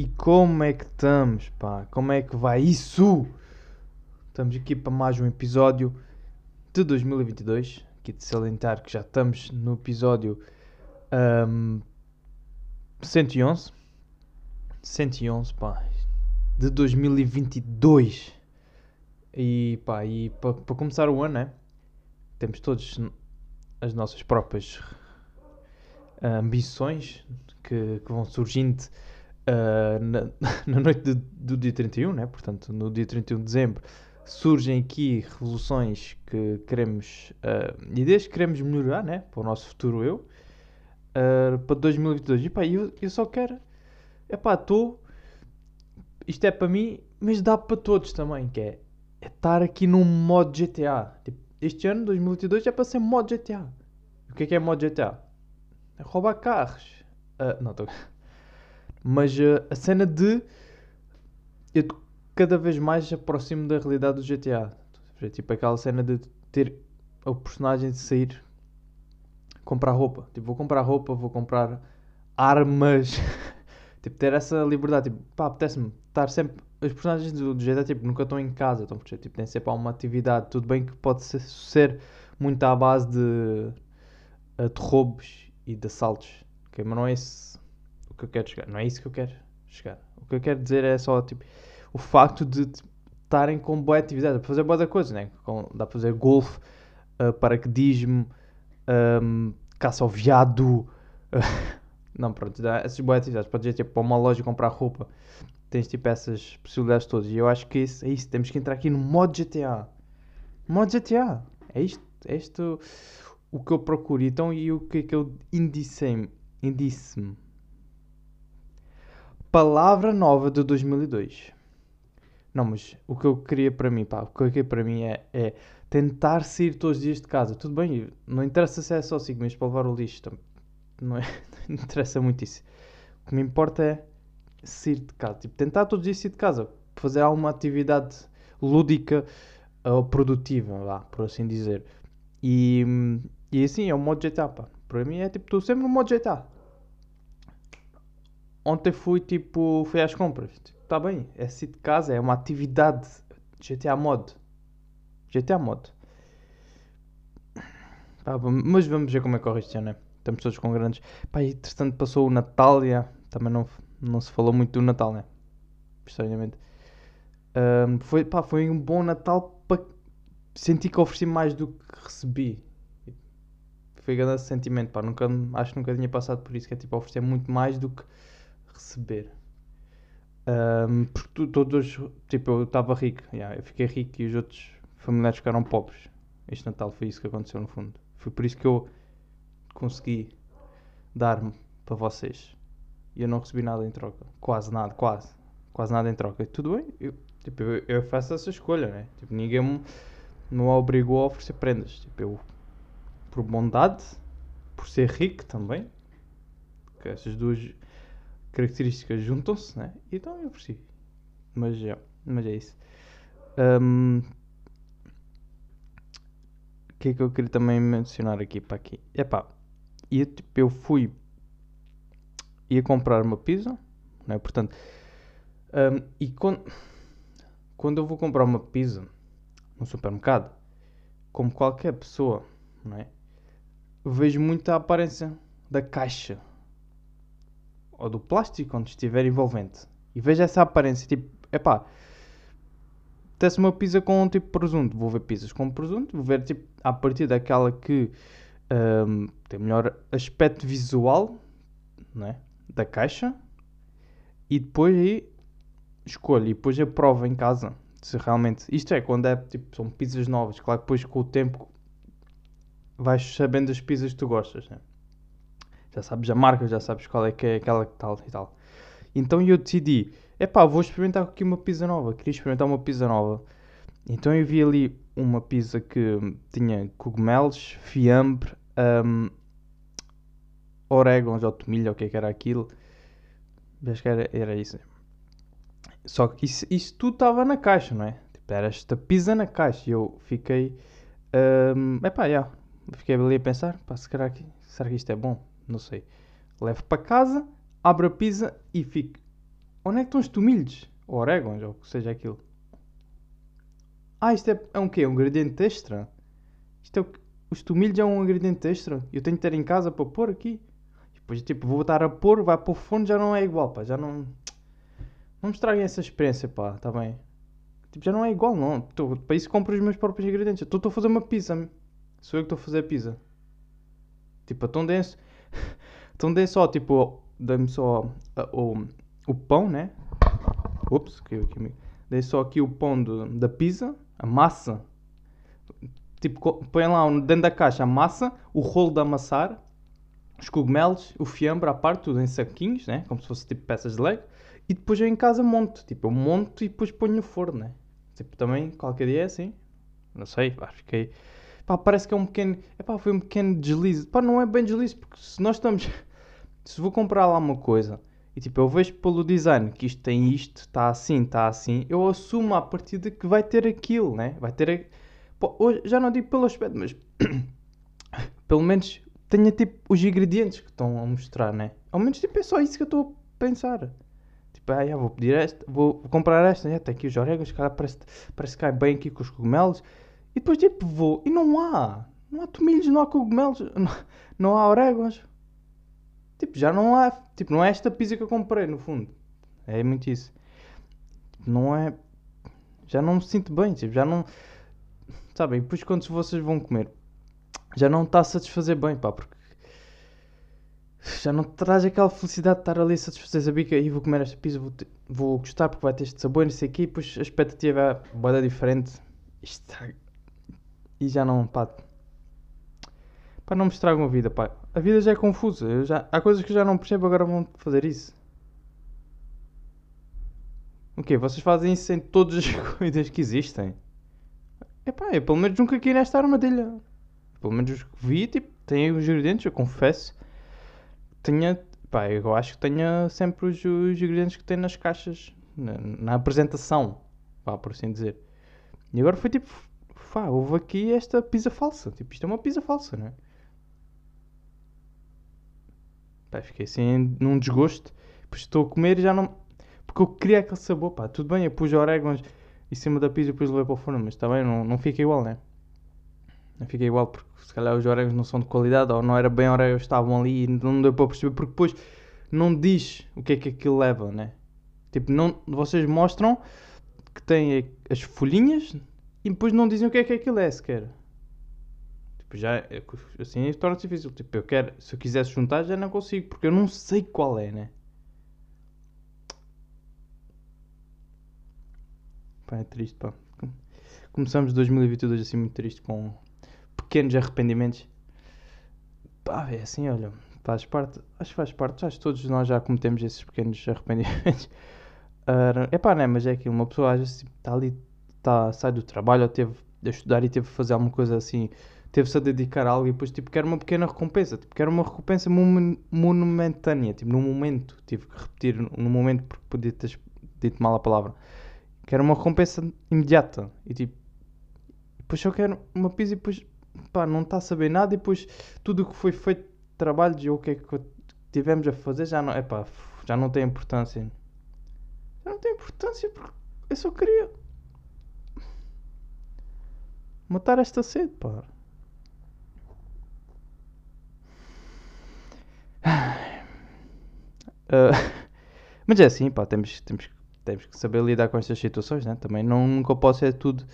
E como é que estamos, pá? Como é que vai isso? Estamos aqui para mais um episódio de 2022. Aqui de salientar que já estamos no episódio um, 111. 111, pá. De 2022. E pá, e para, para começar o ano, né? Temos todos as nossas próprias ambições que, que vão surgindo uh, na, na, noite de, do dia 31, né? portanto, no dia 31 de dezembro, surgem aqui revoluções que queremos, uh, ideias que queremos melhorar né? para o nosso futuro eu, uh, para 2022. E pá, eu, eu só quero, é pá, estou, isto é para mim, mas dá para todos também, que é, é estar aqui num modo GTA. Tipo, este ano, 2022, é para ser modo GTA. O que é que é modo GTA? É roubar carros. Uh, não, estou. Mas uh, a cena de. Eu cada vez mais aproximo da realidade do GTA. Tipo aquela cena de ter o personagem de sair comprar roupa. Tipo, vou comprar roupa, vou comprar armas. tipo, ter essa liberdade. Tipo, pá, apetece-me estar sempre. Os personagens do, do GTA tipo, nunca estão em casa. Estão, tipo, tem sempre uma atividade. Tudo bem que pode ser, ser muito à base de, eh, de roubos e de assaltos. Okay? Mas não é esse que eu quero chegar. Não é isso que eu quero chegar. O que eu quero dizer é só tipo, o facto de estarem com boa atividade. Dá para fazer boa coisa, né? Com, dá para fazer golfe, uh, paraquedismo, um, caça ao veado. Uh, não, pronto, dá essas boas atividades. Podes ir tipo, para uma loja comprar roupa. Tens tipo essas possibilidades todas. E eu acho que isso, é isso. Temos que entrar aqui no modo GTA. Modo GTA. É isto, é isto o que eu procuro. Então, e o que é que eu indicei-me? Indice-me palavra nova de 2002. Não, mas o que eu queria para mim, pá, o que eu queria para mim é, é tentar sair todos os dias de casa. Tudo bem, não interessa se é só 5 minutos para levar o lixo, não, é, não interessa muito isso. O que me importa é sair de casa, tipo, tentar todos os dias sair de casa, fazer alguma atividade lúdica ou produtiva, lá, por assim dizer. E, e assim, é o modo GTA, pá. Para mim é tipo, estou sempre no modo GTA ontem fui tipo, fui às compras. Está bem, é sair de casa, é uma atividade. GTA Mod. GTA Mod. Pá, mas vamos ver como é que corre ano, né? Estamos todos com grandes. Pá, entretanto passou o Natal, já. também não, não se falou muito do Natal, né? Estranhamente. Um, foi, pá, foi um bom Natal para senti que ofereci mais do que recebi. Foi grande sentimento, pá. Nunca, acho que nunca tinha passado por isso, que é tipo oferecer muito mais do que receber. Um, porque tu, todos, tipo, eu estava rico, yeah, eu fiquei rico e os outros familiares ficaram pobres. Este Natal foi isso que aconteceu no fundo. Foi por isso que eu consegui dar-me para vocês. E eu não recebi nada em troca. Quase nada, quase. Quase nada em troca. E tudo bem, eu, tipo, eu, eu, faço essa escolha, né? Tipo, ninguém me, me obrigou a oferecer prendas. Tipo, eu, por bondade, por ser rico também, que essas duas características juntam-se, né? Então eu ofereci. Mas, já, mas é isso. Um, o que é que eu queria também mencionar aqui para aqui? É pá, e tipo, eu fui ia comprar uma pizza, né? Portanto, um, e quando, quando eu vou comprar uma pizza no supermercado, como qualquer pessoa, não é? vejo muito a aparência da caixa ou do plástico onde estiver envolvente. E vejo essa aparência, tipo, epá, tesse uma pizza com um tipo presunto, vou ver pizzas com presunto, vou ver tipo, a partir daquela que um, tem melhor aspecto visual né, da caixa. E depois aí escolho e depois eu provo em casa se realmente, isto é, quando é tipo, são pizzas novas, claro que depois com o tempo vais sabendo as pizzas que tu gostas, né? Já sabes a marca, já sabes qual é que é aquela que tal e tal. Então eu decidi, epá, vou experimentar aqui uma pizza nova, queria experimentar uma pizza nova. Então eu vi ali uma pizza que tinha cogumelos, fiambre, um, orégãos ou tomilho, o que é que era aquilo. Acho que era, era isso. Só que isso, isso tudo estava na caixa, não é? Tipo, era esta pizza na caixa e eu fiquei... Um, epá, já. Yeah. Fiquei ali a pensar, pá, será que, será que isto é bom? Não sei. Levo para casa, abro a pizza e fico. Onde é que estão os tomilhos? Ou orégãos, ou o que seja aquilo. Ah, isto é, é um quê? Um ingrediente extra? Isto é o, os tomilhos é um ingrediente extra. Eu tenho que ter em casa para pôr aqui. Depois, tipo, vou estar a pôr, vai para o forno, já não é igual, pá. Já não... Não me estraguem essa experiência, pá. Está bem? Tipo, já não é igual, não. Tô, para isso compro os meus próprios ingredientes. Estou a fazer uma pizza. Sou eu que estou a fazer a pizza. Tipo, então dê então dê só, tipo, dê-me só uh, o, o pão, né? Ups, caiu aqui. Dei só aqui o pão do, da pizza, a massa. Tipo, põe lá dentro da caixa a massa, o rolo de amassar, os cogumelos, o fiambre à parte, tudo em saquinhos, né? Como se fosse tipo peças de Lego. E depois eu em casa monto. Tipo, eu monto e depois ponho no forno, né? Tipo, também qualquer dia é assim. Não sei, pá, fiquei. Pá, parece que é um pequeno. É pá, foi um pequeno deslize. Pá, não é bem deslize, porque se nós estamos. se vou comprar lá uma coisa e tipo, eu vejo pelo design que isto tem isto, está assim, está assim, eu assumo a partir de que vai ter aquilo, né? Vai ter. Hoje, já não digo pelo aspecto, mas. pelo menos tenha tipo os ingredientes que estão a mostrar, né? Ao menos tipo, é só isso que eu estou a pensar. Tipo, ah, já, vou pedir esta, vou comprar esta, já, tem aqui os orégãos, cara, parece, parece que cai bem aqui com os cogumelos. Depois tipo vou, e não há, não há tomilhos, não há cogumelos, não, não há orégãos. Tipo, já não há. Tipo, não é esta pizza que eu comprei, no fundo. É muito isso. Não é. Já não me sinto bem, tipo, já não. Sabem, depois quando vocês vão comer, já não está a satisfazer bem, pá, porque. Já não traz aquela felicidade de estar ali a satisfazer a bica e vou comer esta pizza, vou, vou gostar porque vai ter este sabor, não sei o quê, e depois a expectativa é boa diferente. Isto está... E já não, pá, Pá, não me estragam a vida, pá. A vida já é confusa. Eu já... Há coisas que eu já não percebo, agora vão fazer isso. O quê? Vocês fazem isso em todas as coisas que existem? Epá, eu pelo menos nunca caí nesta armadilha. Pelo menos os que vi, tipo, tem os ingredientes, eu confesso. Tenha, pá, eu acho que tenha sempre os, os ingredientes que tem nas caixas, na, na apresentação, pá, por assim dizer. E agora foi tipo, pá, houve aqui esta pizza falsa. Tipo, isto é uma pizza falsa, não é? Pá, fiquei assim num desgosto. Depois estou a comer e já não. Porque eu queria aquele sabor, pá. Tudo bem, eu pus orégãos em cima da pizza e depois levei para o forno, mas também não, não fica igual, né? Não fica igual porque se calhar os orégãos não são de qualidade ou não era bem orégãos estavam ali e não deu para perceber porque depois não diz o que é que aquilo leva, né? Tipo, não, vocês mostram que tem as folhinhas e depois não dizem o que é que aquilo é sequer. Tipo, já, é assim torna-se difícil. Tipo, eu quero, se eu quisesse juntar, já não consigo, porque eu não sei qual é, né? Pá, é triste, pá. Começamos 2022 assim muito triste, com pequenos arrependimentos. Pá, é assim, olha, faz parte, acho que faz parte, acho que todos nós já cometemos esses pequenos arrependimentos. Uh, é pá, né? Mas é aquilo, uma pessoa às vezes está tipo, ali, tá, sai do trabalho ou teve de estudar e teve de fazer alguma coisa assim teve-se a dedicar a algo e depois tipo, quer uma pequena recompensa, tipo, quer uma recompensa monumentânea, tipo, no momento, tive que repetir no momento porque podia ter dito mal a palavra, quero uma recompensa imediata e tipo, depois eu quero uma pizza e depois, pá, não está a saber nada e depois tudo o que foi feito de trabalhos ou o que é que tivemos a fazer já não, é pá, já não tem importância, já não tem importância porque eu só queria matar esta sede, pá. Uh, mas é assim, pá, temos, temos, temos que saber lidar com estas situações, né? Também não, nunca pode ser tudo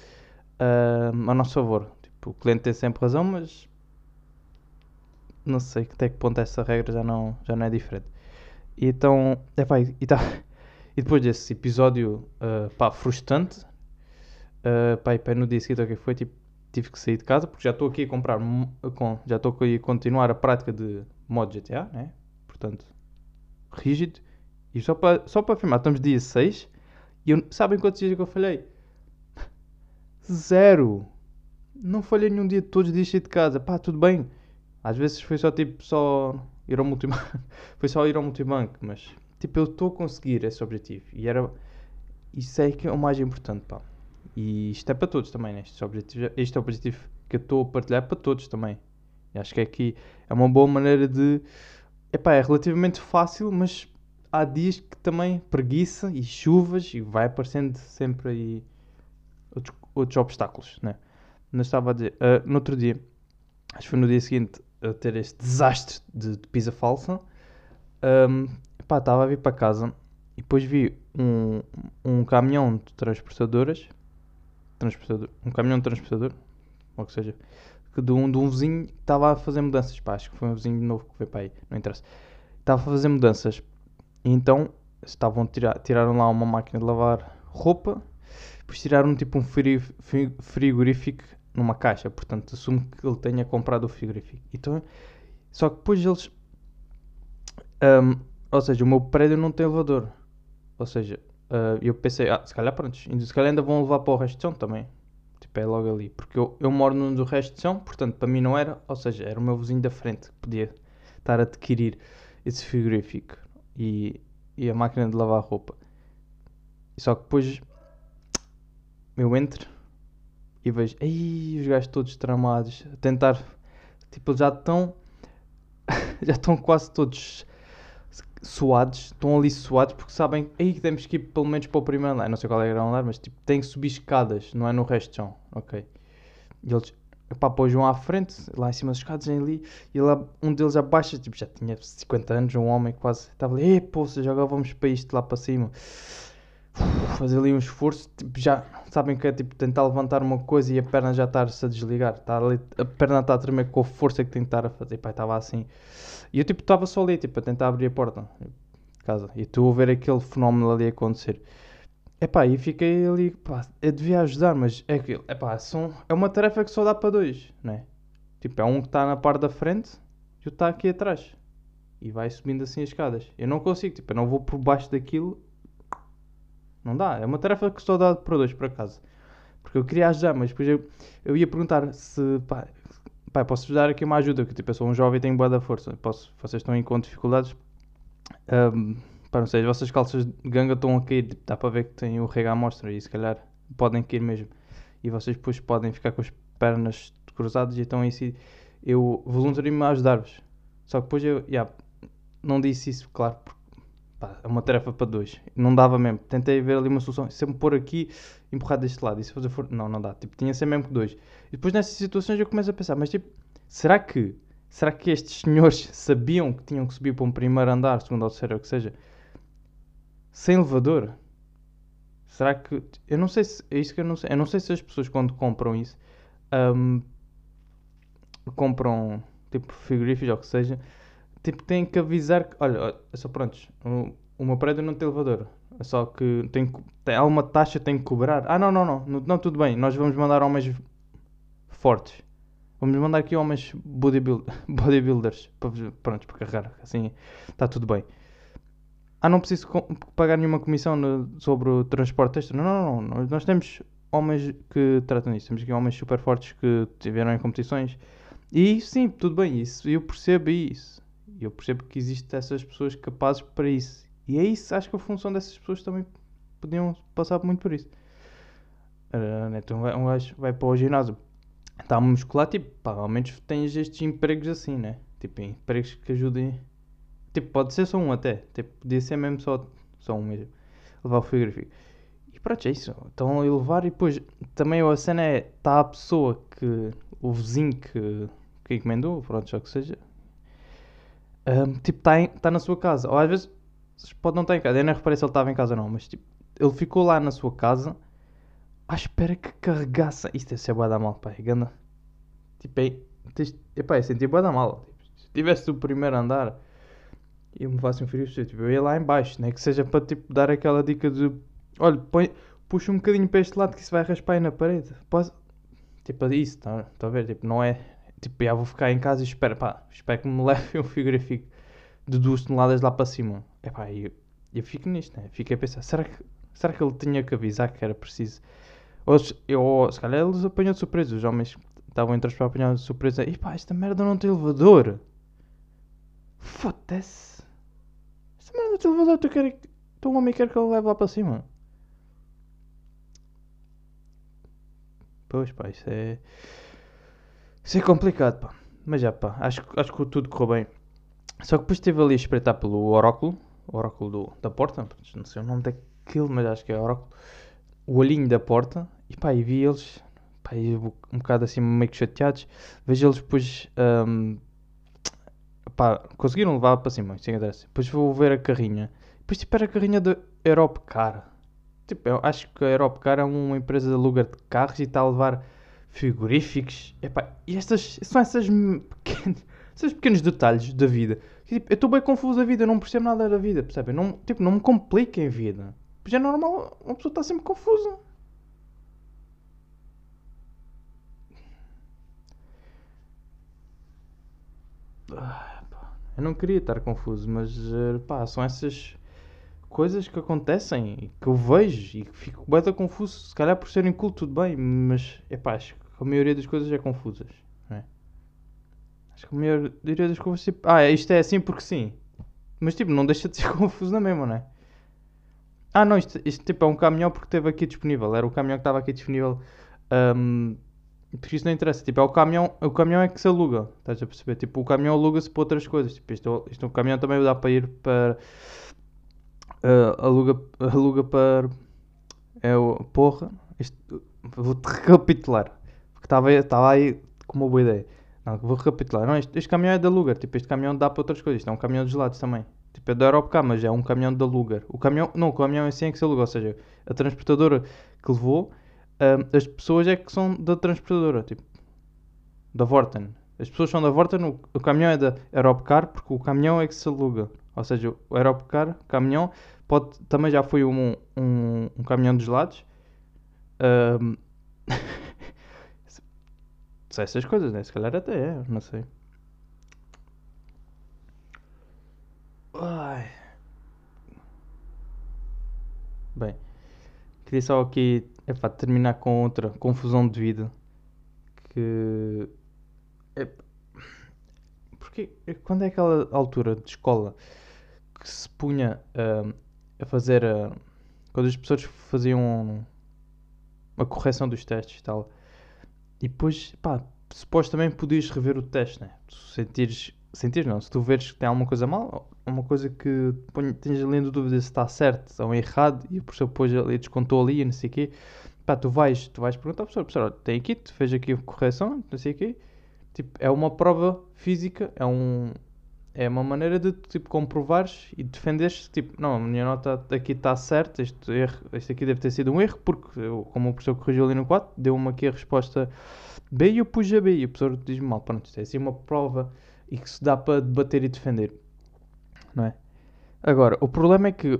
uh, a nosso favor. Tipo, o cliente tem sempre razão, mas não sei até que ponto essa regra já não, já não é diferente. E então, é pá, e, tá, e depois desse episódio, uh, pá, frustrante, uh, pá, e pá, no dia seguinte, o que foi, tipo, tive que sair de casa, porque já estou aqui a comprar, com, já estou aqui a continuar a prática de modo GTA, né? Portanto, rígido. E só para só para afirmar, estamos dia 6 e eu, sabem quantos dias que eu falhei? Zero. Não falhei nenhum dia, todos os dias saí de casa. Pá, tudo bem. Às vezes foi só tipo, só ir ao multibanco. foi só ir ao multibanco, mas tipo, eu estou a conseguir esse objetivo. E era. Isso é que é o mais importante, pá. E isto é para todos também, né? Este objetivo, este objetivo que eu estou a partilhar é para todos também. E acho que aqui é uma boa maneira de Epá, é relativamente fácil, mas há dias que também preguiça e chuvas e vai aparecendo sempre aí outros, outros obstáculos, né? Mas estava a dizer, uh, no outro dia, acho que foi no dia seguinte a ter este desastre de, de falsa, um, pá, estava a vir para casa e depois vi um, um caminhão de transportadoras, transportador, um caminhão de transportador, ou que seja, de um, de um vizinho que estava a fazer mudanças, pá, acho que foi um vizinho novo que veio para aí, não interessa. Estava a fazer mudanças e então estavam tirar, tiraram lá uma máquina de lavar roupa, depois tiraram tipo um frigorífico numa caixa, portanto assumo que ele tenha comprado o frigorífico. Então, só que depois eles um, ou seja, o meu prédio não tem elevador. Ou seja, uh, eu pensei, ah, se calhar pronto, se calhar ainda vão levar para o resto de chão também. Tipo, é logo ali. Porque eu, eu moro no do resto de chão, portanto, para mim não era. Ou seja, era o meu vizinho da frente que podia estar a adquirir esse frigorífico e, e a máquina de lavar roupa. Só que depois eu entro e vejo, ei, os gajos todos tramados, a tentar, tipo, já estão, já estão quase todos suados, estão ali suados porque sabem aí que temos que ir pelo menos para o primeiro andar. Não sei qual é o andar, mas tipo, tem que subir escadas, não é no resto de chão, ok? E eles, pá, pôs um à frente, lá em cima das escadas, ali, e lá um deles abaixa, tipo, já tinha 50 anos, um homem quase, estava ali, pô, já agora vamos para isto lá para cima. Fazer ali um esforço, tipo, já sabem que é tipo tentar levantar uma coisa e a perna já está-se a desligar, está ali, a perna está a tremer com a força que tem que estar a fazer, pá, estava assim. E eu tipo estava só ali, tipo, a tentar abrir a porta de casa. E tu a ver aquele fenómeno ali acontecer. Epá, e fiquei ali, pá, eu devia ajudar, mas é que, epá, são, é uma tarefa que só dá para dois, né? Tipo, é um que está na parte da frente e o está aqui atrás. E vai subindo assim as escadas. Eu não consigo, tipo, eu não vou por baixo daquilo. Não dá, é uma tarefa que só dá para dois, por acaso. Porque eu queria ajudar, mas depois eu, eu ia perguntar se, pá, pá, posso-vos dar aqui uma ajuda, que tipo, eu sou um jovem e tenho boa da força, posso, vocês estão aí com dificuldades, um, pá, não sei, as vossas calças de ganga estão a cair, tipo, dá para ver que tem o rega à mostra e se calhar podem cair mesmo, e vocês depois podem ficar com as pernas cruzadas e então sim, eu voluntario-me a ajudar-vos, só que depois eu, yeah, não disse isso, claro, porque pá, é uma tarefa para dois. Não dava mesmo. Tentei ver ali uma solução. Se eu me pôr aqui, empurrar deste lado. E se fazer for... Não, não dá. Tipo, tinha ser mesmo que dois. E depois nessas situações eu começo a pensar, mas tipo, será que. Será que estes senhores sabiam que tinham que subir para um primeiro andar, segundo ou terceiro, ou que seja, sem elevador? Será que. Eu não sei se. É isso que eu não sei. Eu não sei se as pessoas quando compram isso. Um, compram tipo frigoríficos ou que seja tipo, têm que avisar que, olha, só prontos, o, o meu prédio não tem elevador. É só que tem, tem há uma taxa tem que cobrar. Ah, não, não, não, não, tudo bem, nós vamos mandar homens fortes. Vamos mandar aqui homens bodybuild, bodybuilders para, pronto, para carregar. Assim está tudo bem. Ah, não preciso pagar nenhuma comissão no, sobre o transporte extra. Não, não, não. Nós temos homens que tratam disso. Temos aqui homens super fortes que tiveram em competições. E sim, tudo bem. Isso, eu percebo isso. E eu percebo que existem essas pessoas capazes para isso. E é isso, acho que a função dessas pessoas também podiam passar muito por isso. Uh, então um gajo vai para o ginásio, está a muscular, tipo, pá, ao menos tens estes empregos assim, né? Tipo, empregos que ajudem. Tipo, pode ser só um até. Tipo, podia ser mesmo só, só um mesmo. Levar o frigorífico. E pronto, é isso. Estão a levar e depois também a cena é, está a pessoa que, o vizinho que, que encomendou, pronto, já que seja, um, tipo, está tá na sua casa. Ou às vezes pode não estar em casa. Eu nem reparei se ele estava em casa ou não, mas tipo, ele ficou lá na sua casa à espera que carregasse. Isto é ser boa da mal, pá. Ganda. Tipo, é, tens, epá, eu senti boa da mal. Tipo, se tivesse o primeiro andar eu me faço um frio, tipo, eu ia lá em baixo, né? Que seja para tipo, dar aquela dica de olha, põe, puxa um bocadinho para este lado que isso vai raspar aí na parede. Posso... Tipo, isso, está tá a ver? Tipo, não é Tipo, já vou ficar em casa e espero, pá, espero que me leve um frigorífico de duas toneladas lá para cima. É pá, eu, eu fico nisto, né? Fiquei a pensar, será que, será que ele tinha que avisar que era preciso? Ou, eu, se calhar eles apanham de surpresa, os homens estavam entre para apanhar de surpresa. E pá, esta merda não tem elevador. Foda-se. Esta merda não tem elevador, tu quer, tu um homem quer que ele leve lá para cima. Pois pá, isso é. Isso é complicado, pá. Mas já, pá, acho, acho que tudo correu bem. Só que depois estive ali a espreitar pelo oráculo, o oráculo do, da porta, não sei o nome daquilo, mas acho que é oráculo, o olhinho da porta, e pá, e vi eles, pá, um bocado assim meio que chateados, vejo eles depois, um, pá, conseguiram levar para cima, isso interessa. Depois vou ver a carrinha, depois tipo era a carrinha da Europcar, tipo, eu acho que a Europcar é uma empresa de aluguer de carros e está a levar frigoríficos, Epá, e estas, são essas pequenas, esses pequenos detalhes da vida Tipo, eu estou bem confuso da vida, eu não percebo nada da vida, percebem? Não, tipo, não me compliquem a vida. Pois é normal, uma pessoa está sempre confusa. Eu não queria estar confuso, mas eh, pá, são essas coisas que acontecem que eu vejo e que fico bem confuso. Se calhar por serem culto, tudo bem, mas é pá, acho que a maioria das coisas é confusas. Acho que a maioria das coisas tipo. Ah, isto é assim porque sim. Mas tipo, não deixa de ser confuso na mesma, não é? Ah, não, isto, isto tipo é um caminhão porque esteve aqui disponível. Era o caminhão que estava aqui disponível. Um, porque isso não interessa. Tipo, é o caminhão, o caminhão é que se aluga. Estás a perceber? Tipo, o caminhão aluga-se para outras coisas. Tipo, isto, isto, o caminhão também dá para ir para. Uh, aluga, aluga para. É o. Porra. Isto, vou-te recapitular. Porque estava aí com uma boa ideia. Não, vou recapitular. Não, este, este caminhão é da Lugar. Tipo, este caminhão dá para outras coisas. Isto é um caminhão de gelados também. Tipo, é da Europcar, mas é um caminhão da Lugar. O caminhão, não, o caminhão em si é que se aluga. Ou seja, a transportadora que levou, um, as pessoas é que são da transportadora. Tipo, da Vorten. As pessoas são da Vorten, o, o caminhão é da Europcar, porque o caminhão é que se aluga. Ou seja, o Europcar, caminhão, pode, também já foi um, um, um caminhão de gelados. Um, essas coisas, né? Se calhar até é, não sei. Ai. Bem, queria só aqui epá, terminar com outra confusão de vida. Que. Epá, porque quando é aquela altura de escola que se punha uh, a fazer. Uh, quando as pessoas faziam uma correção dos testes e tal e depois, pá, supostamente podias rever o teste, né? Se sentires, sentires não, se tu veres que tem alguma coisa mal, uma coisa que tens ali em dúvida se está certo ou errado e o professor depois ali descontou ali e não sei o quê, pá, tu vais, tu vais perguntar ao professor, professor, tem aqui, tu fez aqui a correção, não sei o quê, tipo, é uma prova física, é um, é uma maneira de tipo comprovares e defenderes tipo não a minha nota aqui está certa este erro este aqui deve ter sido um erro porque eu, como o professor corrigiu ali no 4 deu-me aqui a resposta B e eu pus a B e o professor diz-me mal pronto isto é assim uma prova e que se dá para debater e defender. Não é? Agora o problema é que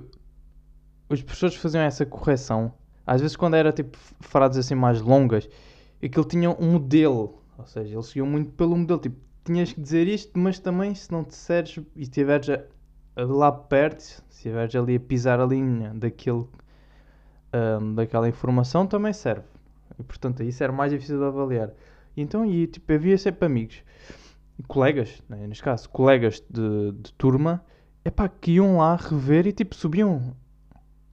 os professores faziam essa correção às vezes quando era tipo frases assim mais longas aquilo tinha um modelo ou seja eles seguiam muito pelo modelo tipo tinhas que dizer isto, mas também se não disseres e estiveres lá perto, se estiveres ali a pisar a linha daquele, um, daquela informação, também serve. E portanto, isso era mais difícil de avaliar. Então, e, tipo, havia sempre amigos colegas, né, neste caso, colegas de, de turma, epá, que iam lá rever e tipo subiam.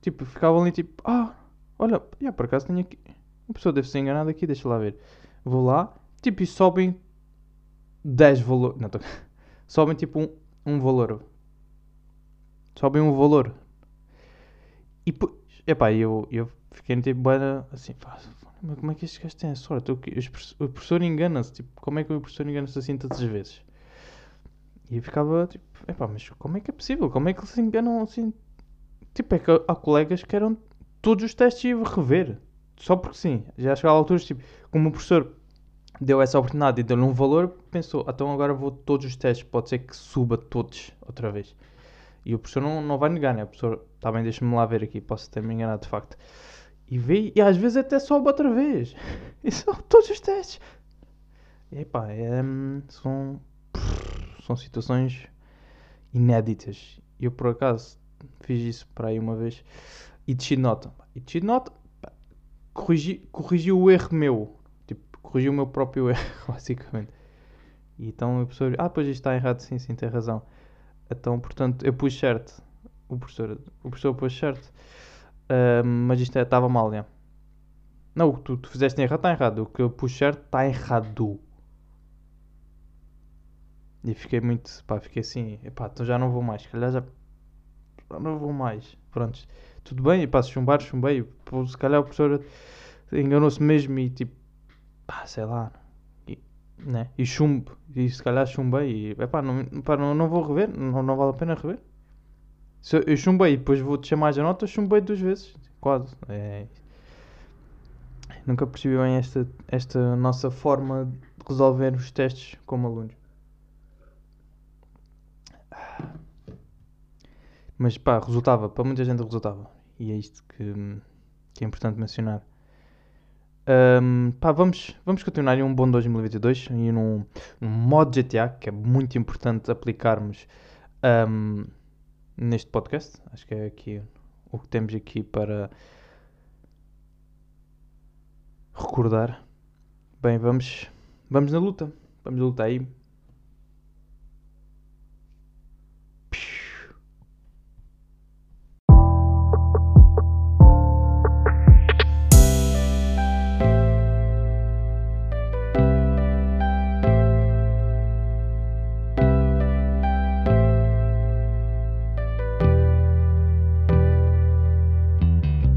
Tipo, ficavam ali tipo, ah, olha, já, por acaso tenho aqui. Uma pessoa deve ser enganada aqui, deixa lá ver. Vou lá, tipo, e sobem 10 valores. Não, tô... Sobem tipo um, um valor. Sobem um valor. E depois. Epá, eu, eu fiquei tipo bana assim. Como é que estes gajos têm a sorte? O, o professor engana-se. Tipo, como é que o professor engana-se assim tantas vezes? E eu ficava tipo. Epá, mas como é que é possível? Como é que eles se enganam assim? Tipo, é que há colegas que eram todos os testes e rever. Só porque sim. Já chegava a alturas, tipo, como o professor deu essa oportunidade e deu-lhe um valor, pensou, então agora vou todos os testes, pode ser que suba todos outra vez. E o professor não, não vai negar, né? O professor, tá bem, deixa-me lá ver aqui, posso ter me enganado de facto. E vê, e às vezes até sobe outra vez. E são todos os testes. E epá, é, são, são situações inéditas. Eu por acaso fiz isso para aí uma vez e desci de nota. E desci de nota, corrigi, corrigi o erro meu corrigi o meu próprio erro, basicamente. E então o professor, ah, pois isto está errado, sim, sim, tem razão. Então, portanto, eu pus certo. O professor, o professor pôs certo. Uh, mas isto é, estava mal, já. Não, o que tu, tu fizeste errado está errado. O que eu pus certo está errado. E fiquei muito, pá, fiquei assim, epá, então já não vou mais. Se calhar já, não vou mais. Prontos. Tudo bem, e passo chumbar, chumbei. Se calhar o professor enganou-se mesmo e tipo, pá, sei lá. E, né? e chumbo. E se calhar chumbei. E, epá, não, pá, não, não vou rever, não, não vale a pena rever. Se eu, chumbei e depois vou deixar mais a nota, chumbei duas vezes. Quase. É, nunca percebi bem esta, esta nossa forma de resolver os testes como alunos. Mas pá, resultava, para muita gente resultava. E é isto que, que é importante mencionar. Um, pá, vamos, vamos continuar em um bom 2022 e num, num modo GTA que é muito importante aplicarmos um, neste podcast. Acho que é aqui o que temos aqui para recordar. Bem, vamos, vamos na luta. Vamos lutar aí.